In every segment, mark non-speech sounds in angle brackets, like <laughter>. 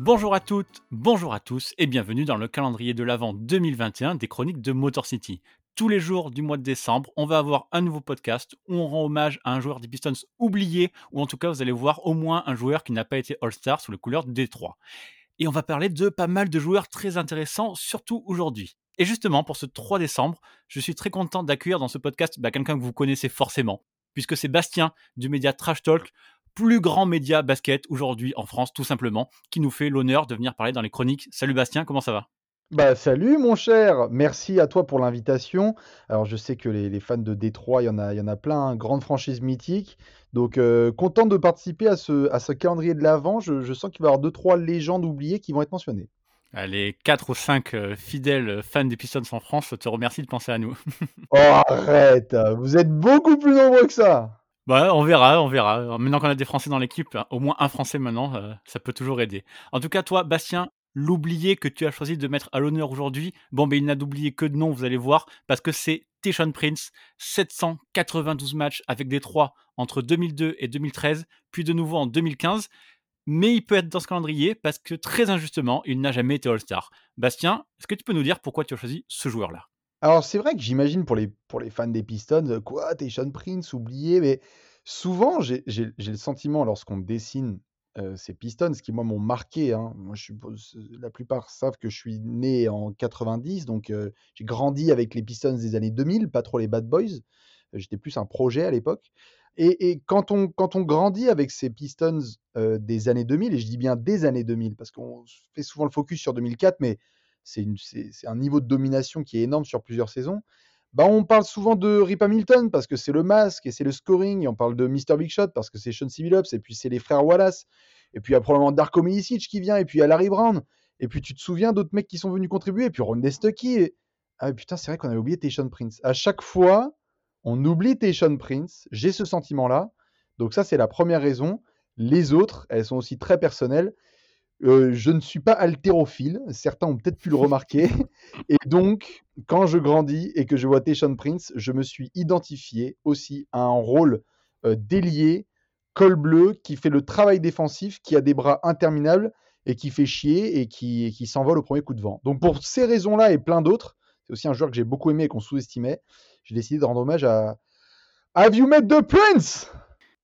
Bonjour à toutes, bonjour à tous et bienvenue dans le calendrier de l'Avent 2021 des chroniques de Motor City. Tous les jours du mois de décembre, on va avoir un nouveau podcast où on rend hommage à un joueur des Pistons oublié, ou en tout cas vous allez voir au moins un joueur qui n'a pas été All-Star sous les couleurs de Détroit. Et on va parler de pas mal de joueurs très intéressants, surtout aujourd'hui. Et justement, pour ce 3 décembre, je suis très content d'accueillir dans ce podcast bah, quelqu'un que vous connaissez forcément, puisque c'est Bastien du média Trash Talk, plus grand média basket aujourd'hui en France, tout simplement, qui nous fait l'honneur de venir parler dans les chroniques. Salut Bastien, comment ça va? Bah salut mon cher, merci à toi pour l'invitation. Alors je sais que les, fans de Détroit, il y en a, il y en a plein, hein, grande franchise mythique. Donc euh, content de participer à ce, à ce calendrier de l'avant. Je, sens qu'il va y avoir deux trois légendes oubliées qui vont être mentionnées. Les 4 ou 5 euh, fidèles fans des Pistons en France te remercie de penser à nous. <laughs> oh arrête, vous êtes beaucoup plus nombreux que ça. Bah, on verra, on verra. Maintenant qu'on a des Français dans l'équipe, au moins un Français maintenant, euh, ça peut toujours aider. En tout cas, toi, Bastien, l'oublié que tu as choisi de mettre à l'honneur aujourd'hui, bon, ben, il n'a d'oublié que de nom, vous allez voir, parce que c'est Tishon Prince, 792 matchs avec 3 entre 2002 et 2013, puis de nouveau en 2015. Mais il peut être dans ce calendrier parce que très injustement, il n'a jamais été All-Star. Bastien, est-ce que tu peux nous dire pourquoi tu as choisi ce joueur-là? Alors c'est vrai que j'imagine pour les, pour les fans des Pistons, quoi, t'es Sean Prince, oublié, mais souvent j'ai le sentiment lorsqu'on dessine ces Pistons, qui moi m'ont marqué, hein, je suppose, la plupart savent que je suis né en 90, donc j'ai grandi avec les Pistons des années 2000, pas trop les Bad Boys, j'étais plus un projet à l'époque. Et, et, quand, on, quand on grandit avec ces Pistons des années 2000, et je dis bien des années 2000, parce qu'on fait souvent le focus sur 2004, mais c'est un niveau de domination qui est énorme sur plusieurs saisons. Bah, on parle souvent de Rip Hamilton parce que c'est le masque et c'est le scoring. On parle de Mr. Big Shot parce que c'est Sean Billups et puis c'est les frères Wallace. Et puis il y a probablement Darko Milicic qui vient et puis il y a Larry Brown. Et puis tu te souviens d'autres mecs qui sont venus contribuer et puis Ron Stucky. Et... Ah putain, c'est vrai qu'on avait oublié Tayshaun Prince. À chaque fois, on oublie Tayshaun Prince. J'ai ce sentiment-là. Donc ça, c'est la première raison. Les autres, elles sont aussi très personnelles je ne suis pas haltérophile, certains ont peut-être pu le remarquer. <laughs> Et donc, quand je grandis et que je vois Tayshaun Prince, je me suis identifié aussi à un rôle délié, col bleu, qui fait le travail défensif, qui a des bras interminables et qui fait chier et qui, qui s'envole au premier coup de vent. Donc, pour ces raisons-là et plein d'autres, c'est aussi un joueur que j'ai beaucoup aimé et qu'on sous-estimait, j'ai décidé de rendre hommage à Have You Met the Prince?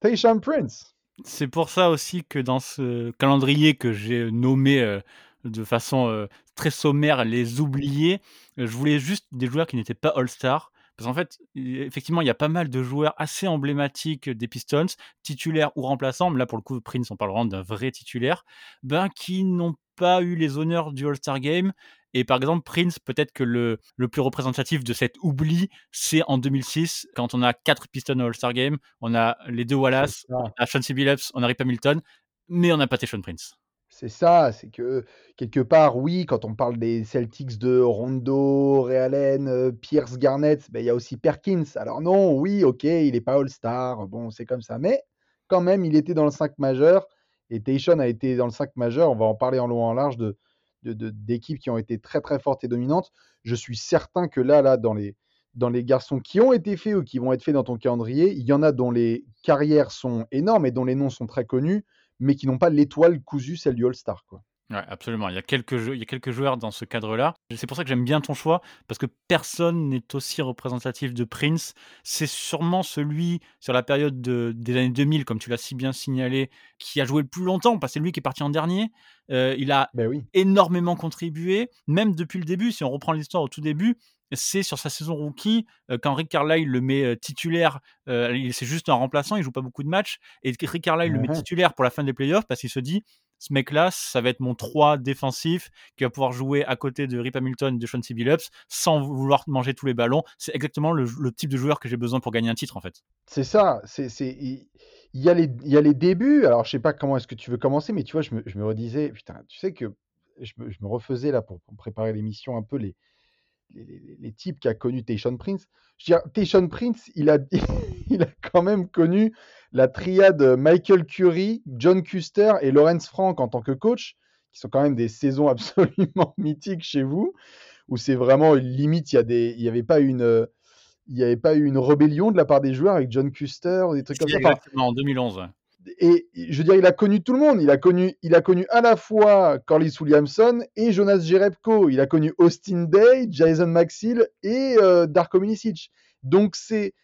Tayshaun Prince c'est pour ça aussi que dans ce calendrier que j'ai nommé euh, de façon euh, très sommaire les oubliés, euh, je voulais juste des joueurs qui n'étaient pas All-Star. Parce qu'en fait, effectivement, il y a pas mal de joueurs assez emblématiques des Pistons, titulaires ou remplaçants, mais là pour le coup, Prince, on parle vraiment d'un vrai titulaire, ben, qui n'ont pas eu les honneurs du All-Star Game et par exemple, Prince, peut-être que le, le, plus représentatif de cet oubli, c'est en 2006, quand on a quatre Pistons au All-Star Game. On a les deux Wallace, on a Sean Billups, on a Rip Hamilton, mais on n'a pas Sean Prince. C'est ça, c'est que quelque part, oui, quand on parle des Celtics de Rondo, Ray Allen, euh, Pierce Garnett, ben, il y a aussi Perkins. Alors non, oui, ok, il n'est pas All-Star, bon, c'est comme ça, mais quand même, il était dans le 5 majeur, et Tayshaun a été dans le 5 majeur, on va en parler en long et en large de, d'équipes qui ont été très très fortes et dominantes. Je suis certain que là, là, dans les, dans les garçons qui ont été faits ou qui vont être faits dans ton calendrier, il y en a dont les carrières sont énormes et dont les noms sont très connus, mais qui n'ont pas l'étoile cousue, celle du All-Star. Quoi. Ouais, absolument. Il y, a quelques il y a quelques joueurs dans ce cadre-là. C'est pour ça que j'aime bien ton choix, parce que personne n'est aussi représentatif de Prince. C'est sûrement celui, sur la période des années 2000, comme tu l'as si bien signalé, qui a joué le plus longtemps, parce que c'est lui qui est parti en dernier. Euh, il a ben énormément contribué, même depuis le début. Si on reprend l'histoire au tout début, c'est sur sa saison rookie, euh, quand Rick Carlisle le met euh, titulaire, c'est juste un remplaçant, il joue pas beaucoup de matchs, et Rick Carlisle le met titulaire pour la fin des playoffs parce qu'il se dit ce mec-là, ça va être mon 3 défensif qui va pouvoir jouer à côté de Rip Hamilton, de Sean Billups, sans vouloir manger tous les ballons. C'est exactement le, type de joueur que j'ai besoin pour gagner un titre, en fait. C'est ça. C'est, il, y a les, il y a les débuts. Alors, je sais pas comment est-ce que tu veux commencer, mais tu vois, je me, je me redisais, putain, tu sais que je me, je me refaisais là pour, préparer l'émission un peu les, les, les, types qu'a connu Tayshaun Prince. Je veux dire, Prince, il a, <laughs> il a quand même connu la triade Michael Curry, John Custer et Lawrence Frank en tant que coach, qui sont quand même des saisons <laughs> absolument mythiques chez vous, où c'est vraiment limite, il n'y avait pas une. il n'y avait pas eu une rébellion de la part des joueurs avec John Custer ou des trucs comme ça. Exactement, en 2011. Et je veux dire, il a connu tout le monde. Il a connu, il a connu à la fois Corliss Williamson et Jonas Jerebko. Il a connu Austin Day, Jason Maxill et euh, Darko Milicic. Donc c'est,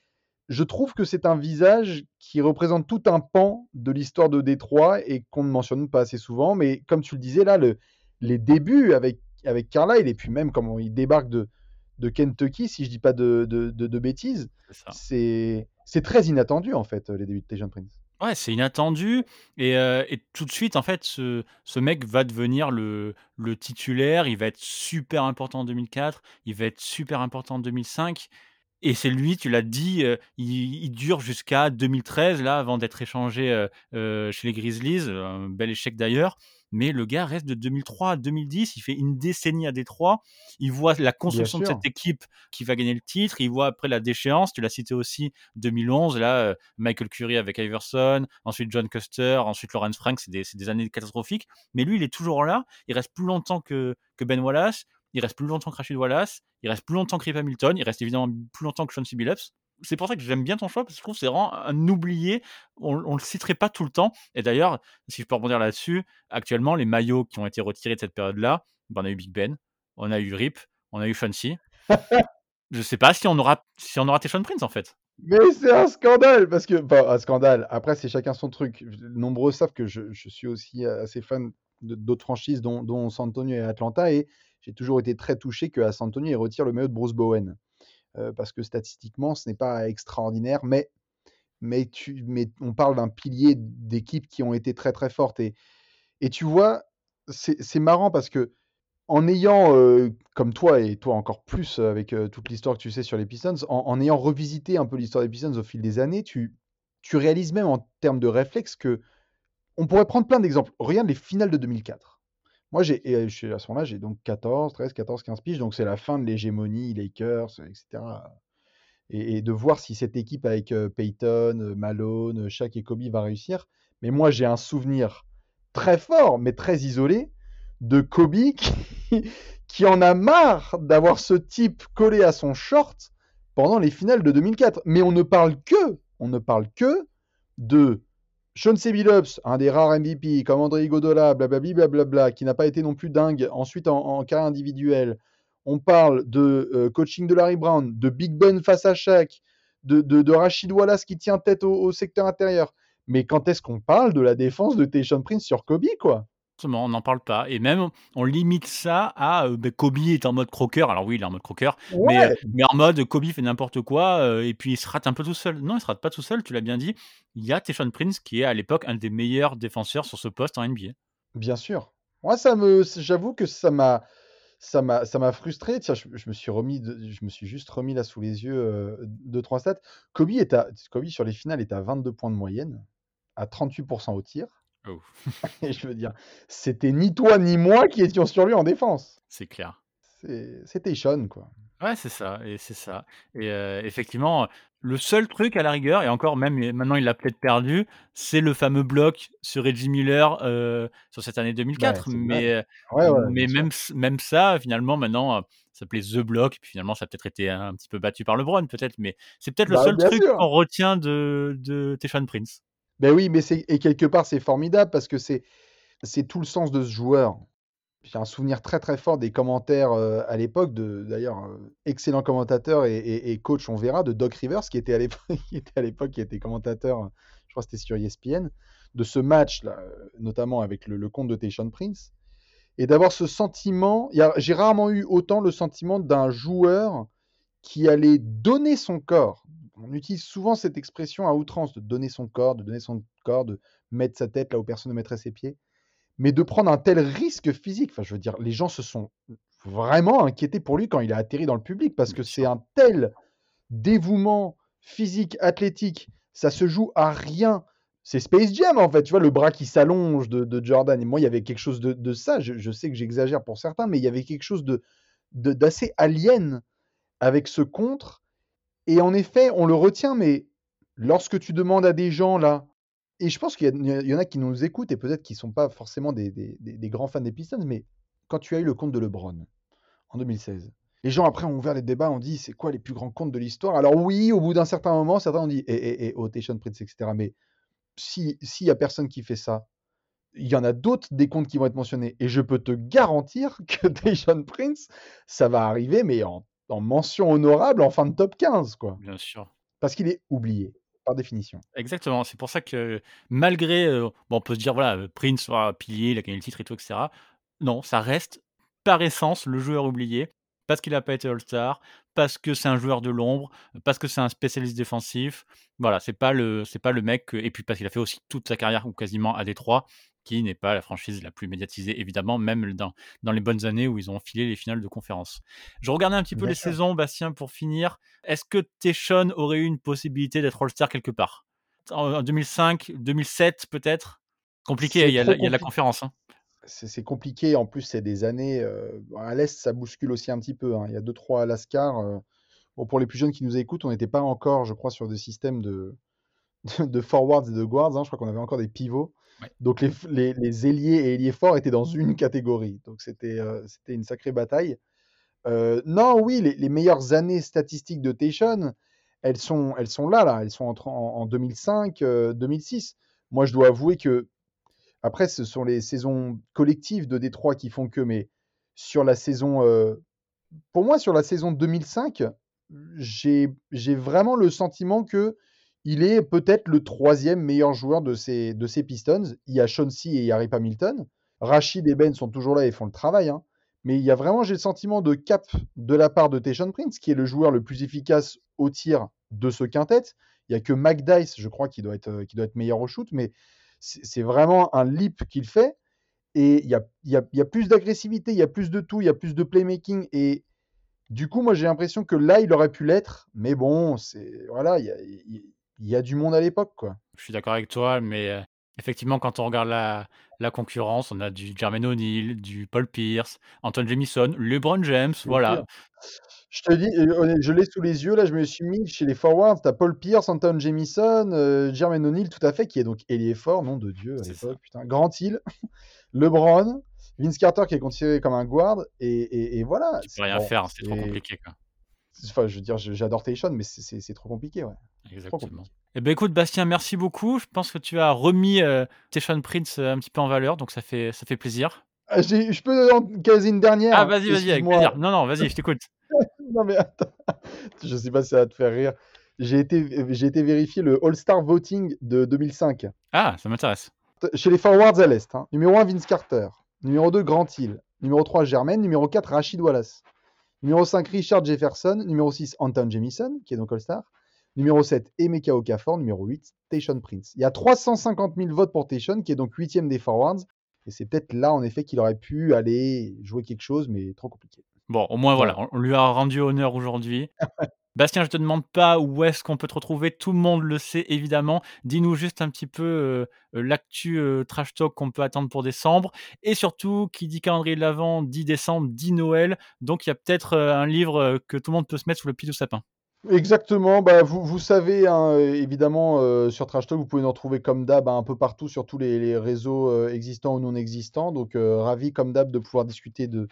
je trouve que c'est un visage qui représente tout un pan de l'histoire de Détroit et qu'on ne mentionne pas assez souvent. Mais comme tu le disais là, le, les débuts avec, avec Carlisle et puis même comment il débarque de, de Kentucky, si je dis pas de, de, de, de bêtises, c'est très inattendu en fait, les débuts de Tejan Prince. Ouais, c'est inattendu et et tout de suite, en fait, ce ce mec va devenir le le titulaire. Il va être super important en 2004, il va être super important en 2005 et c'est lui, tu l'as dit, il dure jusqu'à 2013 là, avant d'être échangé, chez les Grizzlies, un bel échec d'ailleurs mais le gars reste de 2003 à 2010, il fait une décennie à Détroit. Il voit la construction de cette équipe qui va gagner le titre, il voit après la déchéance, tu l'as cité aussi, 2011, là, euh, Michael Curry avec Iverson, ensuite John Custer, ensuite Lawrence Frank, c'est des, années catastrophiques. Mais lui, il est toujours là, il reste plus longtemps que, que Ben Wallace, il reste plus longtemps que Rashid Wallace, il reste plus longtemps que Rip Hamilton, il reste évidemment plus longtemps que Sean C c'est pour ça que j'aime bien ton choix, parce que je trouve que c'est vraiment un oublié. On, ne le citerait pas tout le temps. Et d'ailleurs, si je peux rebondir là-dessus, actuellement, les maillots qui ont été retirés de cette période-là, ben, on a eu Big Ben, on a eu Rip, on a eu Fancy. <laughs> je sais pas si on aura, si on aura Teshon Prince en fait. Mais c'est un scandale parce que, un scandale. Après, c'est chacun son truc. Nombreux savent que je, suis aussi assez fan d'autres franchises, dont, dont San Antonio et Atlanta, et j'ai toujours été très touché que à San Antonio, il retire le maillot de Bruce Bowen. Parce que statistiquement, ce n'est pas extraordinaire, mais, mais, tu, mais on parle d'un pilier d'équipes qui ont été très très fortes. Et, et tu vois, c'est marrant parce que en ayant, comme toi et toi encore plus avec toute l'histoire que tu sais sur les Pistons, en, ayant revisité un peu l'histoire des Pistons au fil des années, tu, tu réalises même en termes de réflexe que on pourrait prendre plein d'exemples. Regarde les finales de 2004. Moi, j'ai, à ce moment-là, j'ai donc 14, 13, 14, 15 piges, donc c'est la fin de l'hégémonie, Lakers, etc. Et, de voir si cette équipe avec Peyton, Malone, Shaq et Kobe va réussir. Mais moi, j'ai un souvenir très fort, mais très isolé, de Kobe <laughs> qui, qui en a marre d'avoir ce type collé à son short pendant les finales de 2004. Mais on ne parle que, on ne parle que de Sean Billups, un des rares MVP, comme André Godola, blablabla, blablabla, qui n'a pas été non plus dingue ensuite en, carrière individuelle. On parle de euh, coaching de Larry Brown, de Big Ben face à Shaq, de, Rachid Wallace qui tient tête au, secteur intérieur. Mais quand est-ce qu'on parle de la défense de Tayshaun Prince sur Kobe, quoi? On n'en parle pas. Et même, on limite ça à euh, ben, Kobe est en mode croqueur. Alors oui, il est en mode croqueur, mais, euh, mais, en mode Kobe fait n'importe quoi euh, et puis il se rate un peu tout seul. Non, il se rate pas tout seul, tu l'as bien dit. Il y a Teshon Prince qui est à l'époque un des meilleurs défenseurs sur ce poste en NBA. Bien sûr. Moi, ça me, j'avoue que ça m'a, ça m'a, ça m'a frustré. Tiens, je, me suis remis, je me suis juste remis là sous les yeux deux trois stats. Kobe est à, Kobe sur les finales est à 22 points de moyenne, à 38% au tir. Oh. <laughs> Et je veux dire, c'était ni toi ni moi qui étions sur lui en défense. C'est clair. C'était Sean, quoi. Ouais, c'est ça, et c'est ça. Et euh, effectivement, le seul truc à la rigueur, et encore même maintenant il l'a peut-être perdu, c'est le fameux bloc sur Reggie Miller euh, sur cette année 2004. mais euh, mais même, même ça, finalement, maintenant, ça s'appelait The Block, puis finalement ça a peut-être été un, petit peu battu par LeBron, peut-être, mais c'est peut-être le bah, seul truc qu'on retient de, de Teshon Prince. Ben oui, mais c'est et quelque part c'est formidable parce que c'est tout le sens de ce joueur. J'ai un souvenir très très fort des commentaires euh, à l'époque de d'ailleurs euh, excellent commentateur et, coach on verra de Doc Rivers qui était à l'époque <laughs> qui était à l'époque était commentateur je crois que c'était sur ESPN de ce match là notamment avec le, compte de Tayshaun Prince et d'avoir ce sentiment j'ai rarement eu autant le sentiment d'un joueur qui allait donner son corps on utilise souvent cette expression à outrance de donner son corps, de donner son corps, de mettre sa tête là où personne ne mettrait ses pieds. Mais de prendre un tel risque physique, enfin, je veux dire, les gens se sont vraiment inquiétés pour lui quand il a atterri dans le public parce que c'est un tel dévouement physique, athlétique, ça se joue à rien. C'est Space Jam en fait, tu vois, le bras qui s'allonge de, Jordan. Et moi, il y avait quelque chose de, ça. Je, sais que j'exagère pour certains, mais il y avait quelque chose de d'assez alien avec ce contre et en effet, on le retient, mais lorsque tu demandes à des gens là, et je pense qu'il y, en a qui nous écoutent et peut-être qui ne sont pas forcément des, grands fans des Pistons, mais quand tu as eu le compte de LeBron en 2016, les gens après ont ouvert les débats, ont dit c'est quoi les plus grands comptes de l'histoire? Alors oui, au bout d'un certain moment, certains ont dit et, et, et Prince, etc. Mais si s'il y a personne qui fait ça, il y en a d'autres des comptes qui vont être mentionnés et je peux te garantir que <laughs> Tayshaun Prince, ça va arriver, mais en en mention honorable en fin de top 15, quoi. Bien sûr. Parce qu'il est oublié, par définition. Exactement, c'est pour ça que malgré, bon, on peut se dire, voilà, heu, Prince, voilà, pilier, il a gagné le titre et tout et cetera. Non, ça reste par essence le joueur oublié, parce qu'il a pas été All-Star, parce que c'est un joueur de l'ombre, parce que c'est un spécialiste défensif. Voilà, c'est pas le c'est pas le mec que et puis parce qu'il a fait aussi toute sa carrière ou quasiment à Détroit, qui n'est pas la franchise la plus médiatisée évidemment, même dans dans les bonnes années où ils ont filé les finales de conférence. Je regardais un petit peu Bien les sûr. saisons, Bastien, pour finir. Est-ce que Tayshaun aurait eu une possibilité d'être All-Star quelque part? En en 2005-2007 peut-être? Compliqué, il y a la il y a la compliqué. conférence, hein. C'est compliqué, en plus, c'est des années, heu, à l'Est, ça bouscule aussi un petit peu, hein. Il y a 2-3 Lascars, heu, bon, pour les plus jeunes qui nous écoutent, on n'était pas encore, je crois, sur des systèmes de <laughs> de forwards et de guards, hein. Je crois qu'on avait encore des pivots. Ouais. Donc les les les ailiers et ailiers forts étaient dans une catégorie. Donc c'était, c'était une sacrée bataille. Non, oui, les les meilleures années statistiques de Tayshaun, elles sont elles sont là, là, elles sont entre en en 2005, heu, 2006. Moi, je dois avouer que après, ce sont les saisons collectives de Détroit qui font que, mais sur la saison, heu, pour moi, sur la saison 2005, j'ai vraiment le sentiment qu'il est peut-être le 3e meilleur joueur de ces Pistons. Il y a Chauncey et il y Hamilton. Rashid et Ben sont toujours là et font le travail, hein. Mais il y a vraiment, j'ai le sentiment de cap de la part de Tayshaun Prince, qui est le joueur le plus efficace au tir de ce quintet. Il y a que Mac Dice, je crois, qui doit être, heu, qui doit être meilleur au shoot, mais c'est vraiment un leap qu'il fait et il y a y a y a plus d'agressivité, il y a plus de tout, il y a plus de playmaking et du coup, moi, j'ai l'impression que là, il aurait pu l'être, mais bon, c'est voilà, il y a y a du monde à l'époque, quoi. Je suis d'accord avec toi, mais heu, effectivement, quand on regarde la la concurrence, on a du Jermaine O'Neal, du Paul Pierce, Antawn Jamison, LeBron James, Bien voilà. sûr. Je te dis, honnet je l'ai sous les yeux, là, je me suis mis chez les forwards, tu as Paul Pierce, Antawn Jamison, heu, Jermaine O'Neal, tout à fait, qui est donc ailier fort, nom de Dieu, à C'est l'époque, putain. Grant Hill, <laughs> LeBron, Vince Carter qui est considéré comme un guard et et et voilà, Tu peux c'est rien bon, faire, c'est trop compliqué, quoi. Enfin, je veux dire, j'adore Tayshaun, mais c'est trop compliqué, ouais. Exactement. Et bah, écoute, Bastien, merci beaucoup. Je pense que tu as remis, Tayshaun Prince, heu, un petit peu en valeur, donc ça fait ça fait plaisir. Ah, j'ai je peux en caser une Ah, dernière? vas-y, vas-y, avec plaisir. Non, non, vas-y, je t'écoute. <laughs> Non, mais attends, je sais pas si ça va te faire rire. J'ai été j'ai été vérifier le All-Star Voting de 2005. Ah, ça m'intéresse. Chez les forwards à l'Est, hein. Numéro 1, Vince Carter. Numéro 2, Grant Hill. Numéro 3, Jermaine. Numéro 4, Rasheed Wallace. Numéro 5, Richard Jefferson. Numéro 6, Antawn Jamison, qui est donc All-Star. Numéro 7, Emeka Okafor. Numéro 8, Tayshaun Prince. Il y a 350 000 votes pour Tayshaun, qui est donc 8e des forwards et c'est peut-être là, en effet, qu'il aurait pu aller jouer quelque chose, mais trop compliqué. Bon, au moins, voilà, on lui a rendu honneur aujourd'hui. <laughs> Bastien, je te demande pas où est-ce qu'on peut te retrouver, tout le monde le sait évidemment. Dis-nous juste un petit peu, heu heu, l'actu, heu, trash talk qu'on peut attendre pour décembre et surtout qui dit calendrier de l'avent dit décembre, dit Noël, donc il y a peut-être, heu, un livre, que tout le monde peut se mettre sous le pied du sapin. Exactement, bah, vous savez, hein, évidemment, sur Trash Talk, vous pouvez nous retrouver comme d'hab, hein, un peu partout sur tous les réseaux, existants ou non existants. Donc, ravi comme d'hab de pouvoir discuter de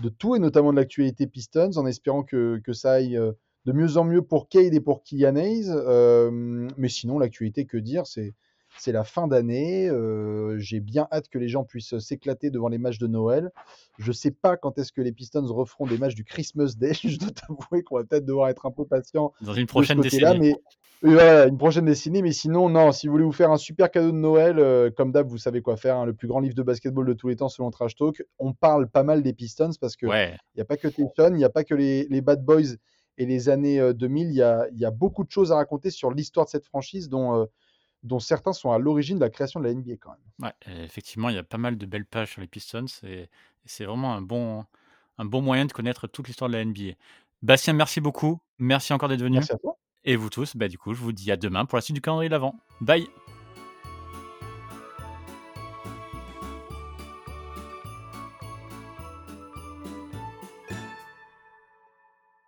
de tout et notamment de l'actualité Pistons, en espérant que que ça aille, de mieux en mieux pour Cade et pour Hayes. Hem, mais sinon, l'actualité, que dire? C'est c'est la fin d'année, heu, j'ai bien hâte que les gens puissent s'éclater devant les matchs de Noël. Je sais pas quand est-ce que les Pistons referont des matchs du Christmas Day. <laughs> Je dois t'avouer qu'on va peut-être devoir être un peu patient Dans une prochaine décennie. mais voilà, une prochaine décennie, mais sinon, non, si vous voulez vous faire un super cadeau de Noël, comme d'hab, vous savez quoi faire, hein, le plus grand livre de basketball de tous les temps selon Trash Talk. On parle pas mal des Pistons parce qu'il Ouais, y a pas que Tayshaun, il y a pas que les les Bad Boys et les années, heu, 2000, il y a il y a beaucoup de choses à raconter sur l'histoire de cette franchise dont, dont certains sont à l'origine de la création de la NBA quand même. ouais, effectivement, il y a pas mal de belles pages sur les Pistons et et c'est vraiment un bon un bon moyen de connaître toute l'histoire de la NBA. Bastien, merci beaucoup. Merci encore d'être venu Merci à toi. et vous tous, bah, du coup, je vous dis à demain pour la suite du calendrier de l'avent. Bye.